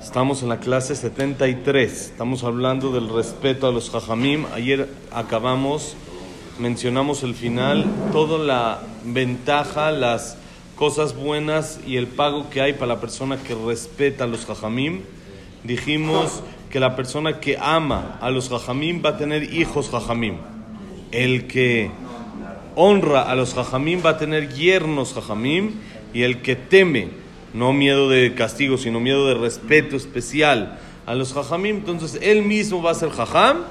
Estamos en la clase 73. Estamos hablando del respeto a los jajamim. Ayer acabamos, mencionamos el final, toda la ventaja, las cosas buenas y el pago que hay para la persona que respeta a los jajamim. Dijimos que la persona que ama a los jajamim va a tener hijos jajamim. El que honra a los jajamim va a tener yernos jajamim y el que teme, no miedo de castigo, sino miedo de respeto especial a los jajamim, entonces él mismo va a ser jajam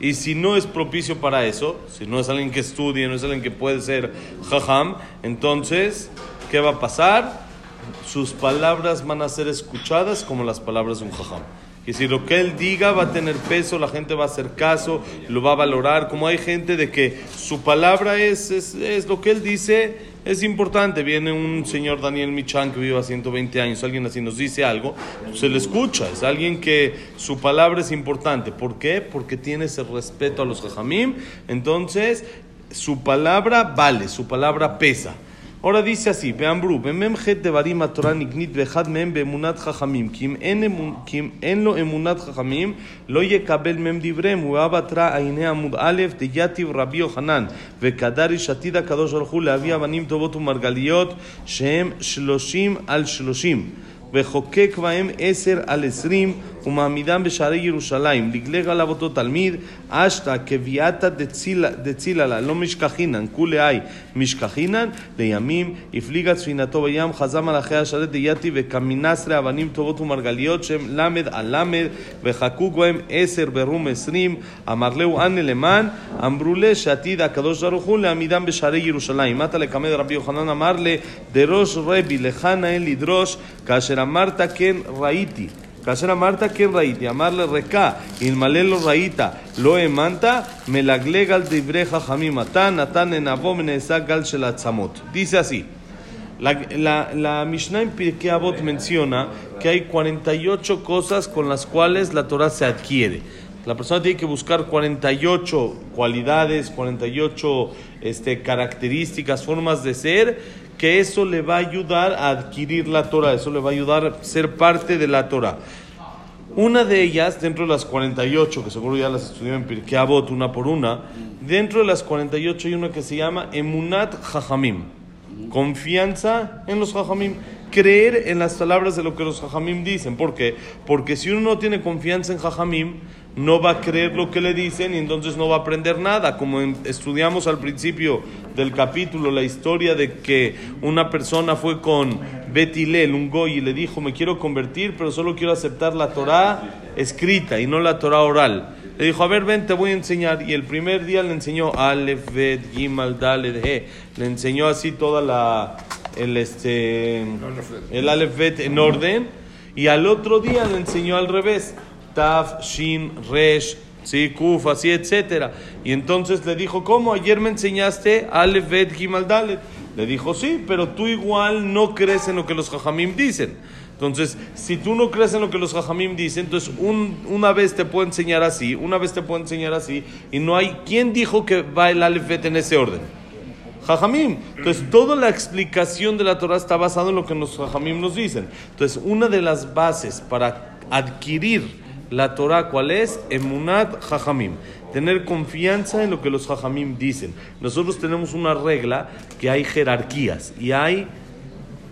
y si no es propicio para eso, si no es alguien que estudie, no es alguien que puede ser jajam, entonces, ¿qué va a pasar? Sus palabras van a ser escuchadas como las palabras de un jajam. Y si lo que él diga va a tener peso, la gente va a hacer caso, lo va a valorar. Como hay gente de que su palabra es, es, es lo que él dice, es importante. Viene un señor Daniel Michan que vive a 120 años, alguien así nos dice algo, se le escucha. Es alguien que su palabra es importante. ¿Por qué? Porque tiene ese respeto a los jajamim. Entonces, su palabra vale, su palabra pesa. Ahora dice así, Beambru, Memchet de Barim Torah Nignit Behad Mem Bemunat Jajamim, Kim en lo Emunat Jajamim, Loye Kabel Mem Dibrem, Uabatra Aine Amud Alef, de Yativ Rabio Hanan, Vekadari Shatida Kadosh Arhul, Avia Banim Tobotu Margaliot, Shem Shloshim al Shloshim, וחוקק בהם Eser al Esrim, ומעמידם בשערי ירושלים. לגלג עליו אותו תלמיד, אשתא כביאתא דציללה, לא משכחינן, כולי היי משכחינן, לימים הפליגה ספינתו בים, חזה מלאכי השרת דייתי וכמינסרי אבנים טובות ומרגליות שהם למד על למד, וחקוק בהם עשר ברום עשרים, אמר להו אנה למען, אמרו לה שעתיד הקדוש ברוך הוא להעמידם בשערי ירושלים. מטה לקמד רבי יוחנן אמר לה, דרוש רבי, לך נאה לדרוש, כאשר אמרת כן ראיתי. Kasher Amarta, que raíta? Llamarle resca. Inmalelo raíta. Lo emanta. Melaglegal dibreja jamimatan. Natan enabomene gal shelatzamot. Dice así. La, la, la Mishnah en Pirkei Avot menciona que hay 48 cosas con las cuales la Torah se adquiere. La persona tiene que buscar 48 cualidades, 48 este, características, formas de ser, que eso le va a ayudar a adquirir la Torah, eso le va a ayudar a ser parte de la Torah. Una de ellas, dentro de las 48, que seguro ya las estudió en Pirkei Avot una por una, dentro de las 48 hay una que se llama Emunat Jajamim, confianza en los Jajamim, creer en las palabras de lo que los Jajamim dicen. ¿Por qué? Porque si uno no tiene confianza en Jajamim, no va a creer lo que le dicen y entonces no va a aprender nada. Como estudiamos al principio del capítulo la historia de que una persona fue con Betilel, un goy, y le dijo, me quiero convertir, pero solo quiero aceptar la Torah escrita y no la Torah oral. Le dijo, a ver, ven, te voy a enseñar. Y el primer día le enseñó Aleph, Bet, Gimal, Dalet, He. Le enseñó así toda la, el, este, el Aleph, Bet en orden. Y al otro día le enseñó al revés. Taf, Shin, Resh, sí, Kuf, así, etcétera. Y entonces le dijo, ¿cómo? Ayer me enseñaste Aleph, Bet, Gimal, Dalet. Le dijo, sí, pero tú igual no crees en lo que los Jajamim dicen. Entonces, si tú no crees en lo que los Jajamim dicen, entonces un, una vez te puedo enseñar así, una vez te puedo enseñar así, y no hay... ¿Quién dijo que va el Aleph, Bet en ese orden? Jajamim. Entonces, toda la explicación de la Torah está basada en lo que los Jajamim nos dicen. Entonces, una de las bases para adquirir la Torah, ¿cuál es? Emunat Jajamim. Tener confianza en lo que los Jajamim dicen. Nosotros tenemos una regla que hay jerarquías y hay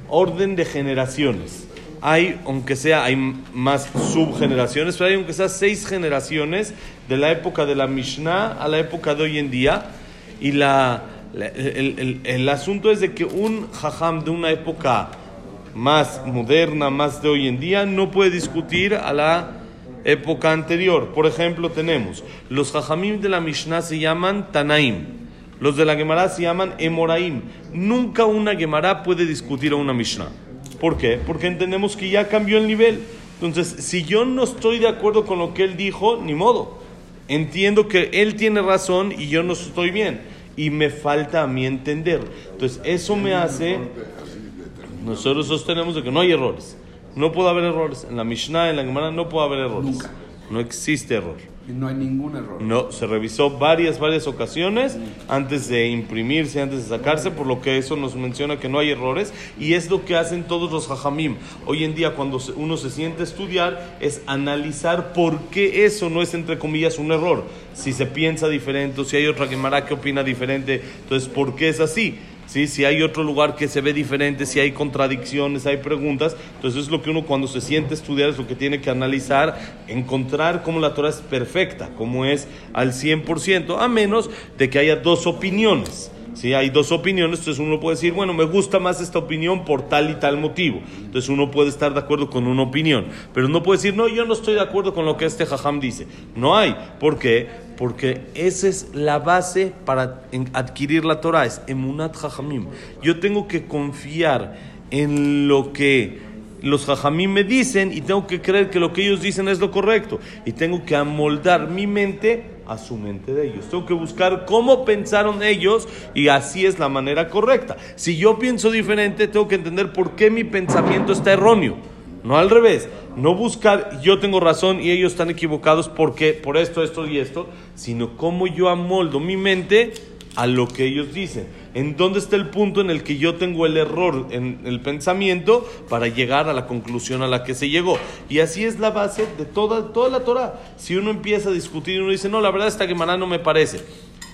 orden de generaciones. Hay, aunque sea, hay más subgeneraciones, pero hay aunque sea seis generaciones de la época de la Mishnah a la época de hoy en día. Y la, la- el, el- el asunto es de que un jajam de una época más moderna, más de hoy en día, no puede discutir a la época anterior. Por ejemplo, tenemos los jajamim de la Mishnah se llaman Tanaim. Los de la Gemara se llaman Emoraim. Nunca una Gemara puede discutir a una Mishnah. ¿Por qué? Porque entendemos que ya cambió el nivel. Entonces, si yo no estoy de acuerdo con lo que él dijo, ni modo. Entiendo que él tiene razón y yo no estoy bien. Y me falta a mí entender. Entonces, eso me hace... Nosotros sostenemos de que no hay errores. No puede haber errores. En la Mishnah, en la Gemara, no puede haber errores. No existe error. No hay ningún error. No, se revisó varias, varias ocasiones antes de imprimirse, antes de sacarse, por lo que eso nos menciona que no hay errores y es lo que hacen todos los hajamim. Hoy en día cuando uno se siente a estudiar es analizar por qué eso no es entre comillas un error. Si se piensa diferente o si hay otra Gemara que opina diferente, entonces ¿por qué es así? ¿Sí? Si hay otro lugar que se ve diferente, si hay contradicciones, hay preguntas, entonces es lo que uno cuando se siente estudiar es lo que tiene que analizar, encontrar cómo la Torah es perfecta, cómo es al 100%, a menos de que haya dos opiniones. Si hay dos opiniones, entonces uno puede decir, bueno, me gusta más esta opinión por tal y tal motivo. Entonces uno puede estar de acuerdo con una opinión, pero no puede decir, no, yo no estoy de acuerdo con lo que este jajam dice. No hay. ¿Por qué? Porque esa es la base para adquirir la Torah, es emunat jajamim. Yo tengo que confiar en lo que los jajamim me dicen y tengo que creer que lo que ellos dicen es lo correcto. Y tengo que amoldar mi mente a su mente de ellos. Tengo que buscar cómo pensaron ellos y así es la manera correcta. Si yo pienso diferente, tengo que entender por qué mi pensamiento está erróneo. No al revés. No buscar yo tengo razón y ellos están equivocados porque por esto, esto y esto, sino cómo yo amoldo mi mente a lo que ellos dicen. ¿En dónde está el punto en el que yo tengo el error en el pensamiento para llegar a la conclusión a la que se llegó? Y así es la base de toda, toda la Torah. Si uno empieza a discutir y uno dice, no, la verdad esta Gemara no me parece.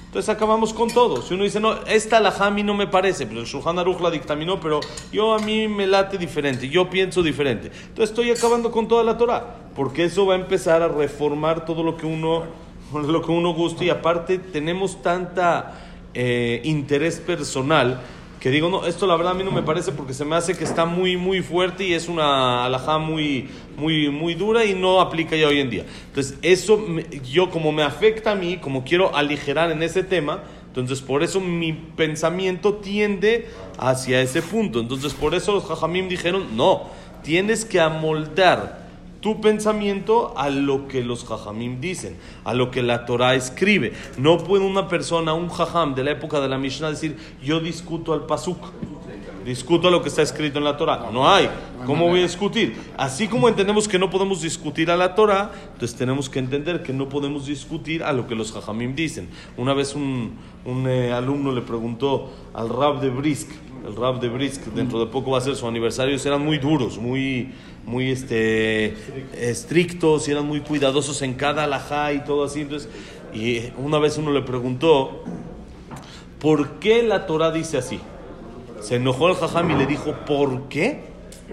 Entonces acabamos con todo. Si uno dice, no, esta alajá a no me parece, pero el Shulchan la dictaminó, pero yo a mí me late diferente, yo pienso diferente. Entonces estoy acabando con toda la Torah, porque eso va a empezar a reformar todo lo que uno, lo que uno gusta y aparte tenemos tanta eh, interés personal que digo, no, esto la verdad a mí no me parece porque se me hace que está muy, muy fuerte y es una alajá muy, muy, muy dura y no aplica ya hoy en día. Entonces, eso yo como me afecta a mí, como quiero aligerar en ese tema, entonces por eso mi pensamiento tiende hacia ese punto. Entonces, por eso los jajamim dijeron, no, tienes que amoldar tu pensamiento a lo que los jajamim dicen, a lo que la Torah escribe. No puede una persona, un jajam de la época de la Mishnah decir, yo discuto al pasuk, discuto lo que está escrito en la Torah. No hay. ¿Cómo voy a discutir? Así como entendemos que no podemos discutir a la Torah, entonces tenemos que entender que no podemos discutir a lo que los jajamim dicen. Una vez un, eh, alumno le preguntó al rab de Brisk, el rab de Brisk, dentro de poco va a ser su aniversario, eran muy duros, muy, muy este, estrictos, y eran muy cuidadosos en cada alajá y todo así. Entonces, y una vez uno le preguntó, ¿por qué la Torah dice así? Se enojó el jajam y le dijo, ¿por qué?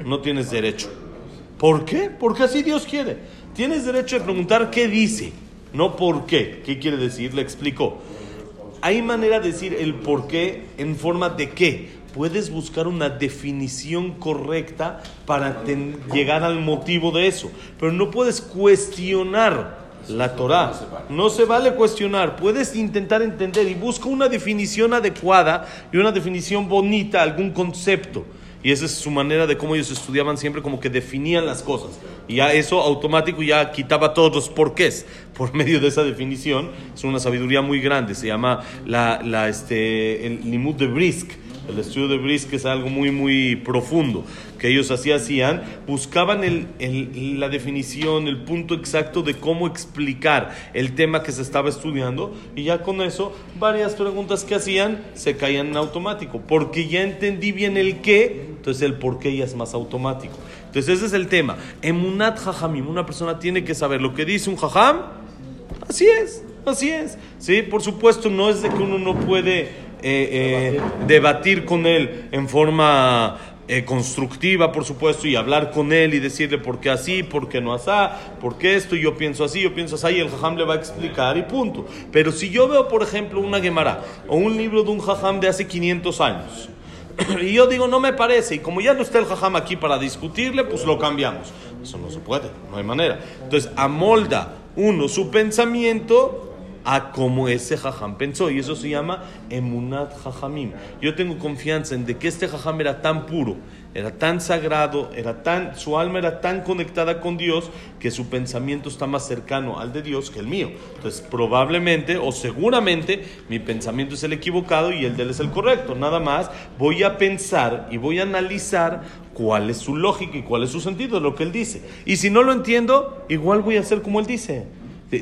No tienes derecho. ¿Por qué? Porque así Dios quiere. Tienes derecho de preguntar qué dice, no por qué. ¿Qué quiere decir? Le explicó. Hay manera de decir el por qué en forma de qué. Puedes buscar una definición correcta para llegar al motivo de eso. Pero no puedes cuestionar la Torah. No se vale cuestionar. Puedes intentar entender y busca una definición adecuada y una definición bonita, algún concepto. Y esa es su manera de cómo ellos estudiaban siempre, como que definían las cosas. Y ya eso automático ya quitaba todos los porqués por medio de esa definición. Es una sabiduría muy grande. Se llama la, la, este, el limud de Brisk. El estudio de Brisk es algo muy, muy profundo que ellos así hacían. Buscaban el, el- la definición, el punto exacto de cómo explicar el tema que se estaba estudiando. Y ya con eso, varias preguntas que hacían se caían en automático. Porque ya entendí bien el qué, entonces el por qué ya es más automático. Entonces ese es el tema. Emunat jajamim, una persona tiene que saber lo que dice un jajam, Así es, así es. Sí, por supuesto, no es de que uno no puede eh, eh, debatir con él en forma eh, constructiva, por supuesto, y hablar con él y decirle por qué así, por qué no así, por qué esto, yo pienso así, yo pienso así, y el jajam le va a explicar y punto. Pero si yo veo, por ejemplo, una Gemara o un libro de un jajam de hace 500 años, y yo digo, no me parece, y como ya no está el jajam aquí para discutirle, pues lo cambiamos. Eso no se puede, no hay manera. Entonces, amolda uno su pensamiento a como ese jajam pensó. Y eso se llama emunat jajamim. Yo tengo confianza en de que este jajam era tan puro, era tan sagrado, era tan, su alma era tan conectada con Dios que su pensamiento está más cercano al de Dios que el mío. Entonces, probablemente o seguramente mi pensamiento es el equivocado y el de él es el correcto. Nada más voy a pensar y voy a analizar cuál es su lógica y cuál es su sentido lo que él dice. Y si no lo entiendo, igual voy a hacer como él dice.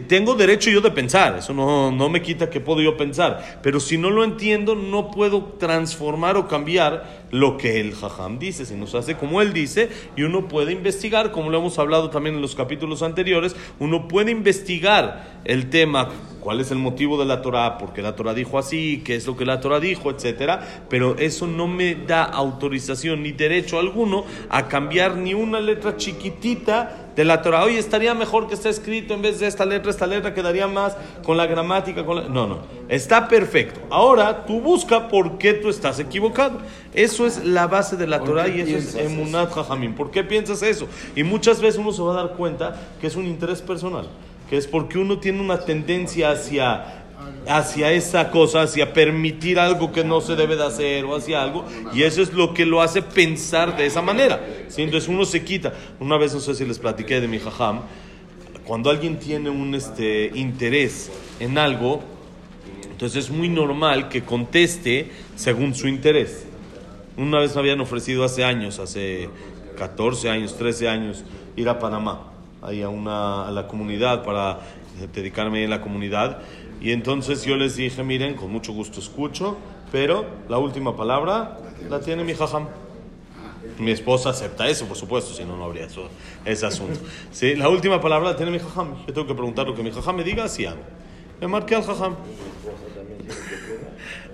Tengo derecho yo de pensar, eso no, no, me quita que puedo yo pensar, pero si no lo entiendo no puedo transformar o cambiar lo que el jajam dice, si nos hace como él dice y uno puede investigar, como lo hemos hablado también en los capítulos anteriores, uno puede investigar el tema, cuál es el motivo de la Torah, por qué la Torah dijo así, qué es lo que la Torah dijo, etcétera, pero eso no me da autorización ni derecho alguno a cambiar ni una letra chiquitita de la Torah. Hoy estaría mejor que esté escrito en vez de esta letra, esta letra quedaría más con la gramática. Con No, no, está perfecto. Ahora tú busca por qué tú estás equivocado. Eso es la base de la Torah y eso es emunat jajamim. ¿Por qué piensas eso? Y muchas veces uno se va a dar cuenta que es un interés personal, que es porque uno tiene una tendencia hacia hacia esa cosa, hacia permitir algo que no se debe de hacer o hacia algo, y eso es lo que lo hace pensar de esa manera. Entonces uno se quita. Una vez no sé si les platiqué de mi jajam, cuando alguien tiene un este, interés en algo, entonces es muy normal que conteste según su interés. Una vez me habían ofrecido hace años, hace 14 años, 13 años, ir a Panamá, ahí a, una, a la comunidad para dedicarme a la comunidad. Y entonces yo les dije, miren, con mucho gusto escucho, pero la última palabra la tiene mi jajam. Mi esposa acepta eso, por supuesto, si no, no habría eso, ese asunto. ¿Sí? La última palabra la tiene mi jajam. Yo tengo que preguntar lo que mi jajam me diga, así hago. Me marqué al jajam.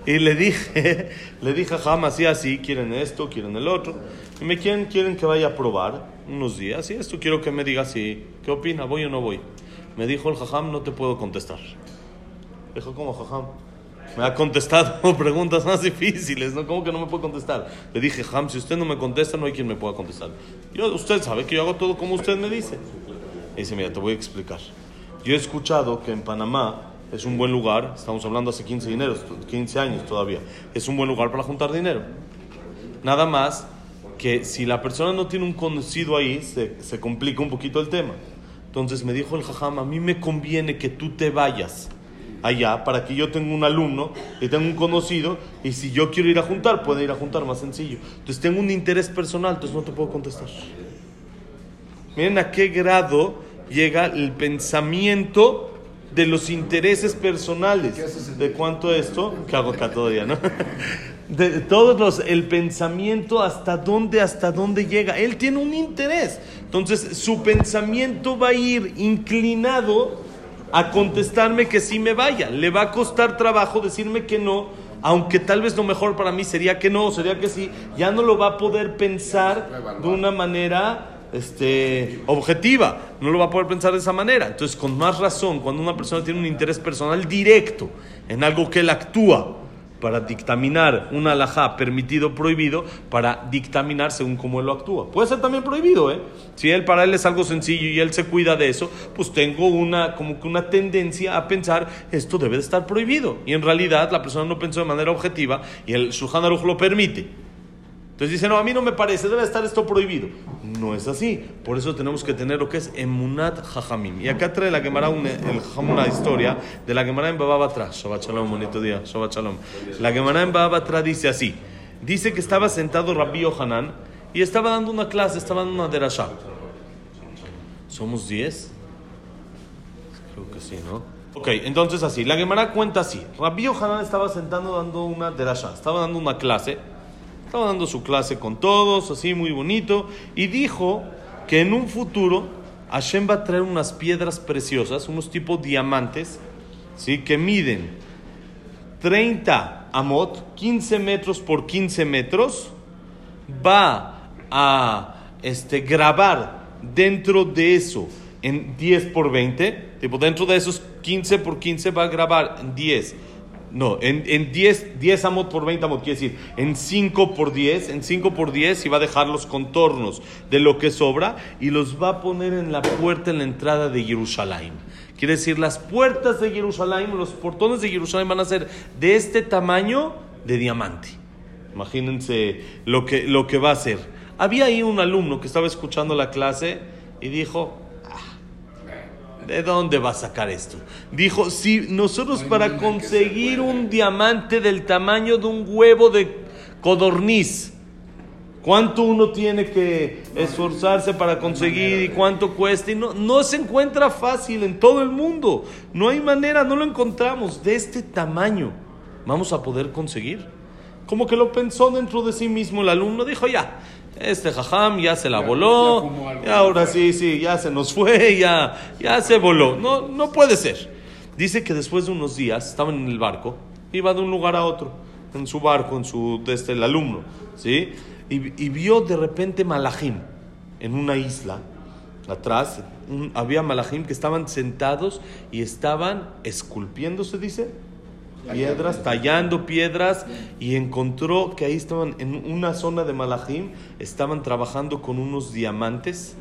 Y le dije, le dije jajam, así, así, quieren esto, quieren el otro. Y me quieren, quieren que vaya a probar unos días. Y esto quiero que me diga así, ¿qué opina? ¿Voy o no voy? Me dijo el jajam, no te puedo contestar. Dijo, ¿cómo, jajam? Me ha contestado preguntas más difíciles, ¿no? ¿Cómo que no me puede contestar? Le dije, Jam, si usted no me contesta, no hay quien me pueda contestar. Yo, usted sabe que yo hago todo como usted me dice. Y dice, mira, te voy a explicar. Yo he escuchado que en Panamá es un buen lugar, estamos hablando hace 15, 15 años todavía, es un buen lugar para juntar dinero. Nada más que si la persona no tiene un conocido ahí, se, se complica un poquito el tema. Entonces me dijo el jajam, a mí me conviene que tú te vayas allá para que yo tenga un alumno y tenga un conocido y si yo quiero ir a juntar, puede ir a juntar más sencillo. Entonces tengo un interés personal, entonces no te puedo contestar. Miren a qué grado llega el pensamiento de los intereses personales. ¿De cuánto esto? Que hago acá todavía, ¿no? De todos los, el pensamiento hasta dónde, hasta dónde llega. Él tiene un interés. Entonces su pensamiento va a ir inclinado a contestarme que sí me vaya. Le va a costar trabajo decirme que no, aunque tal vez lo mejor para mí sería que no, sería que sí. Ya no lo va a poder pensar de una manera este, objetiva, no lo va a poder pensar de esa manera. Entonces, con más razón, cuando una persona tiene un interés personal directo en algo que él actúa, para dictaminar un alajá permitido o prohibido, para dictaminar según cómo él lo actúa. Puede ser también prohibido, ¿eh? Si él para él es algo sencillo y él se cuida de eso, pues tengo una como que una tendencia a pensar esto debe de estar prohibido. Y en realidad la persona no pensó de manera objetiva y el Shulchan Aruch lo permite. Entonces dice, no, a mí no me parece, debe estar esto prohibido. No es así. Por eso tenemos que tener lo que es emunat jajamim. Y acá trae la Gemara una, una historia de la Gemara en Bababatra. Shabbat Shalom, bonito día. Shabbat Shalom. La Gemara en Bababatra dice así. Dice que estaba sentado Rabbi Yohanan y estaba dando una clase, estaba dando una derashá. ¿Somos 10? Creo que sí, ¿no? Ok, entonces así. La Gemara cuenta así. Rabbi Yohanan estaba sentado dando una derashá. Estaba dando una clase estaba dando su clase con todos, así muy bonito, y dijo que en un futuro Hashem va a traer unas piedras preciosas, unos tipos diamantes, ¿sí? que miden 30 amot, 15 metros por 15 metros, va a este, grabar dentro de eso en 10 por 20, tipo dentro de esos 15 por 15 va a grabar en 10 no, en, en 10, 10 amot por 20 amot, quiere decir, en 5 por 10, en 5 por 10 y va a dejar los contornos de lo que sobra y los va a poner en la puerta en la entrada de Jerusalén. Quiere decir, las puertas de Jerusalén, los portones de Jerusalén van a ser de este tamaño de diamante. Imagínense lo que, lo que va a ser. Había ahí un alumno que estaba escuchando la clase y dijo, ¿de dónde va a sacar esto? Dijo, si nosotros para conseguir un diamante del tamaño de un huevo de codorniz, cuánto uno tiene que esforzarse para conseguir y cuánto cuesta. Y no, no se encuentra fácil en todo el mundo. No hay manera, no lo encontramos de este tamaño. Vamos a poder conseguir. Como que lo pensó dentro de sí mismo el alumno, dijo ya, este jajam ya se la voló, y ahora sí, sí, ya se nos fue, ya, ya se voló. No, no puede ser. Dice que después de unos días, estaban en el barco, iba de un lugar a otro, en su barco, en su, desde el alumno, ¿sí? y, vio de repente malajim en una isla. Atrás había malajim que estaban sentados y estaban esculpiendo, se dice, piedras, tallando piedras y encontró que ahí estaban en una zona de malajim, estaban trabajando con unos diamantes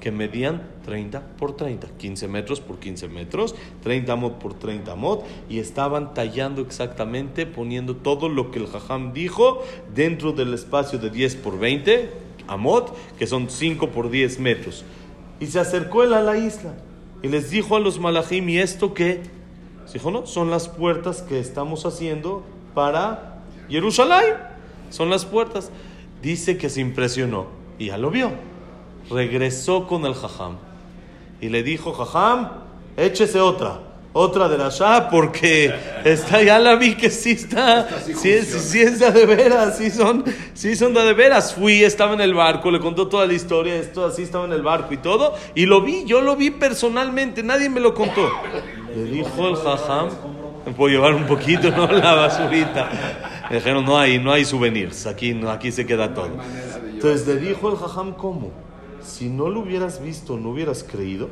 que medían 30 por 30, 15 metros por 15 metros, 30 mod por 30 mod, y estaban tallando exactamente, poniendo todo lo que el jajam dijo dentro del espacio de 10 por 20 amot, que son 5 por 10 metros. Y se acercó él a la isla y les dijo a los malajim, ¿y esto qué? Dijo, no, son las puertas que estamos haciendo para Jerusalén. Son las puertas. Dice que se impresionó y ya lo vio regresó con el jajam y le dijo, jajam, échese otra, otra de la Shah, porque está, ya la vi que sí está, sí, es de veras, sí son, sí son de veras. Fui, estaba en el barco, le contó toda la historia, esto así estaba en el barco y todo, y lo vi, yo lo vi personalmente, nadie me lo contó. Le dijo el jajam, me puedo llevar un poquito, ¿no? La basurita. Le dijeron, no hay, no hay souvenirs, aquí, no, aquí se queda todo. Entonces le dijo el jajam, ¿cómo? si no lo hubieras visto, no hubieras creído.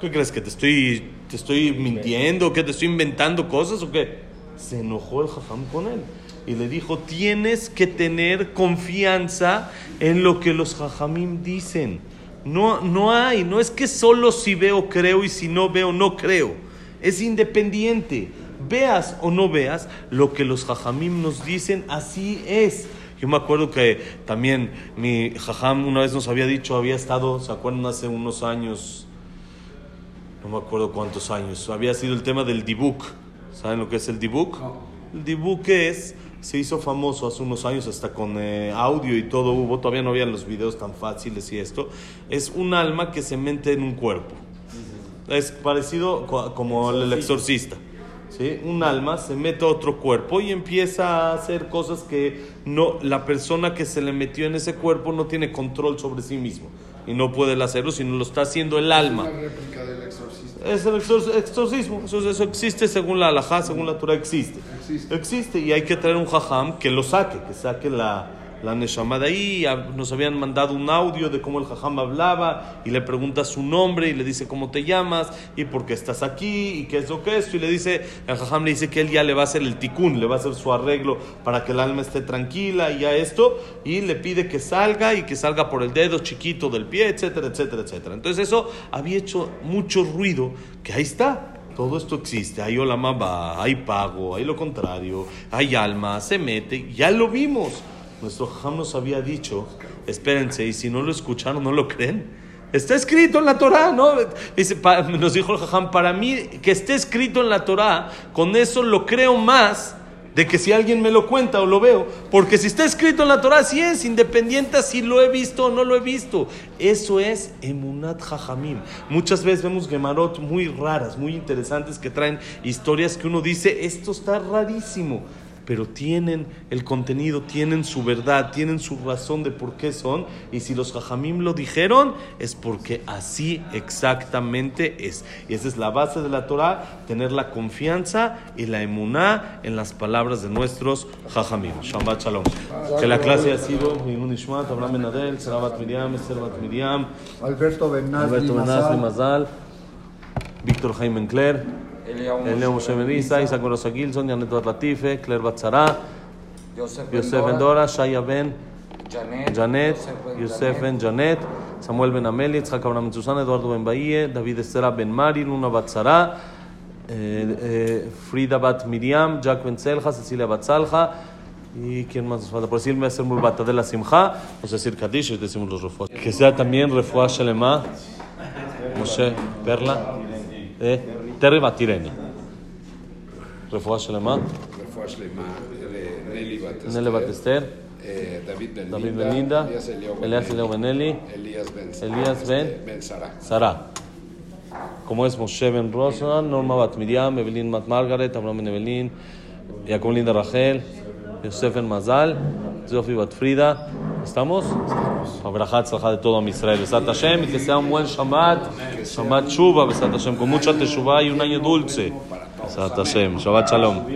¿Qué crees? ¿Que te estoy, te estoy mintiendo? ¿Que te estoy inventando cosas o qué? Se enojó el jajam con él y le dijo, tienes que tener confianza en lo que los jajamim dicen. No, no hay, no es que solo si veo creo y si no veo no creo. Es independiente. Veas o no veas, lo que los jajamim nos dicen, así es. Yo me acuerdo que también mi jajam una vez nos había dicho, había estado, ¿se acuerdan? Hace unos años, no me acuerdo cuántos años, había sido el tema del dibuk. ¿Saben lo que es el dibuk? El dibuk es, se hizo famoso hace unos años hasta con eh, audio y todo hubo, todavía no había los videos tan fáciles y esto. Es un alma que se mete en un cuerpo. Es parecido como el exorcista. Un alma se mete a otro cuerpo y empieza a hacer cosas que no, la persona que se le metió en ese cuerpo no tiene control sobre sí mismo y no puede hacerlo, sino lo está haciendo el alma. Es el exorcismo. Eso, eso, existe según la alajá, según la Torah, existe. existe. Existe. Y hay que traer un jajam que lo saque, que saque la, la Neshama de ahí, nos habían mandado un audio de cómo el Jajam hablaba y le pregunta su nombre y le dice cómo te llamas y por qué estás aquí y qué es lo que es. Y le dice, el Jajam le dice que él ya le va a hacer el tikkun, le va a hacer su arreglo para que el alma esté tranquila y ya esto, y le pide que salga y que salga por el dedo chiquito del pie, etcétera, etcétera, etcétera. Entonces eso había hecho mucho ruido, que ahí está, todo esto existe, hay olamaba, hay pago, hay lo contrario, hay alma, se mete, ya lo vimos. Nuestro Jajam nos había dicho, espérense, y si no lo escucharon, no lo creen. Está escrito en la Torah, ¿no? Dice, nos dijo el Jajam, para mí que esté escrito en la Torah, con eso lo creo más de que si alguien me lo cuenta o lo veo. Porque si está escrito en la Torah, sí es, independiente si lo he visto o no lo he visto. Eso es emunat jajamim. Muchas veces vemos gemarot muy raras, muy interesantes, que traen historias que uno dice, esto está rarísimo pero tienen el contenido, tienen su verdad, tienen su razón de por qué son. Y si los jajamim lo dijeron, es porque así exactamente es. Y esa es la base de la Torah, tener la confianza y la emuná en las palabras de nuestros jajamim. Shabbat Shalom. Que la clase ha sido Mimun Ishmat, Abraham Benadel, Sarabat Miriam, Esther Bat Miriam, Alberto Benazli Mazal, Víctor Jaime Encler. Eliyahu Moshe Melissa, Isaac Rosa Gilson, Janet Latife, Claire Batzara, Yosef Vendora, Shaya Ben, Janet, Yosef ben Janet, Samuel ben Ameli, Itzhak Abraham ben Susana, Eduardo ben Bahía, David Estera ben Mari, Luna bat Sara, eh, eh, Frida bat Miriam, Jack ben Selja, Cecilia bat Salja, y quién más nos falta, por decirme hacer mulbata de la Simja, vamos a decir Kadish decimos los refuas. Que sea también refuá Shalema, Moshe, Perla, eh, Terry Batireni. Refuá Shalema, רפואה שלמה לנלי בת אסתר, Nele bat Esther, אה, דוד בן David לינדה, ben Linda, אליאס אליהו בן Elias Eleo ben Eli, אליאס בן אליאס בן? בן שרה. Sara. Como es Moshe ben Rosa, Norma bat Miriam, Evelyn bat Margaret, Abraham ben Evelyn, Jacob Linda Rachel, Yosef ben Mazal, Zofi bat Frida. ¿Estamos? Abraham Tzalja de todo a Israel. Besat Hashem y que sea un buen Shabbat. Shabbat Shuba, Besat Hashem, con mucha teshuva y un año dulce. Besat Hashem. Shabbat Shalom.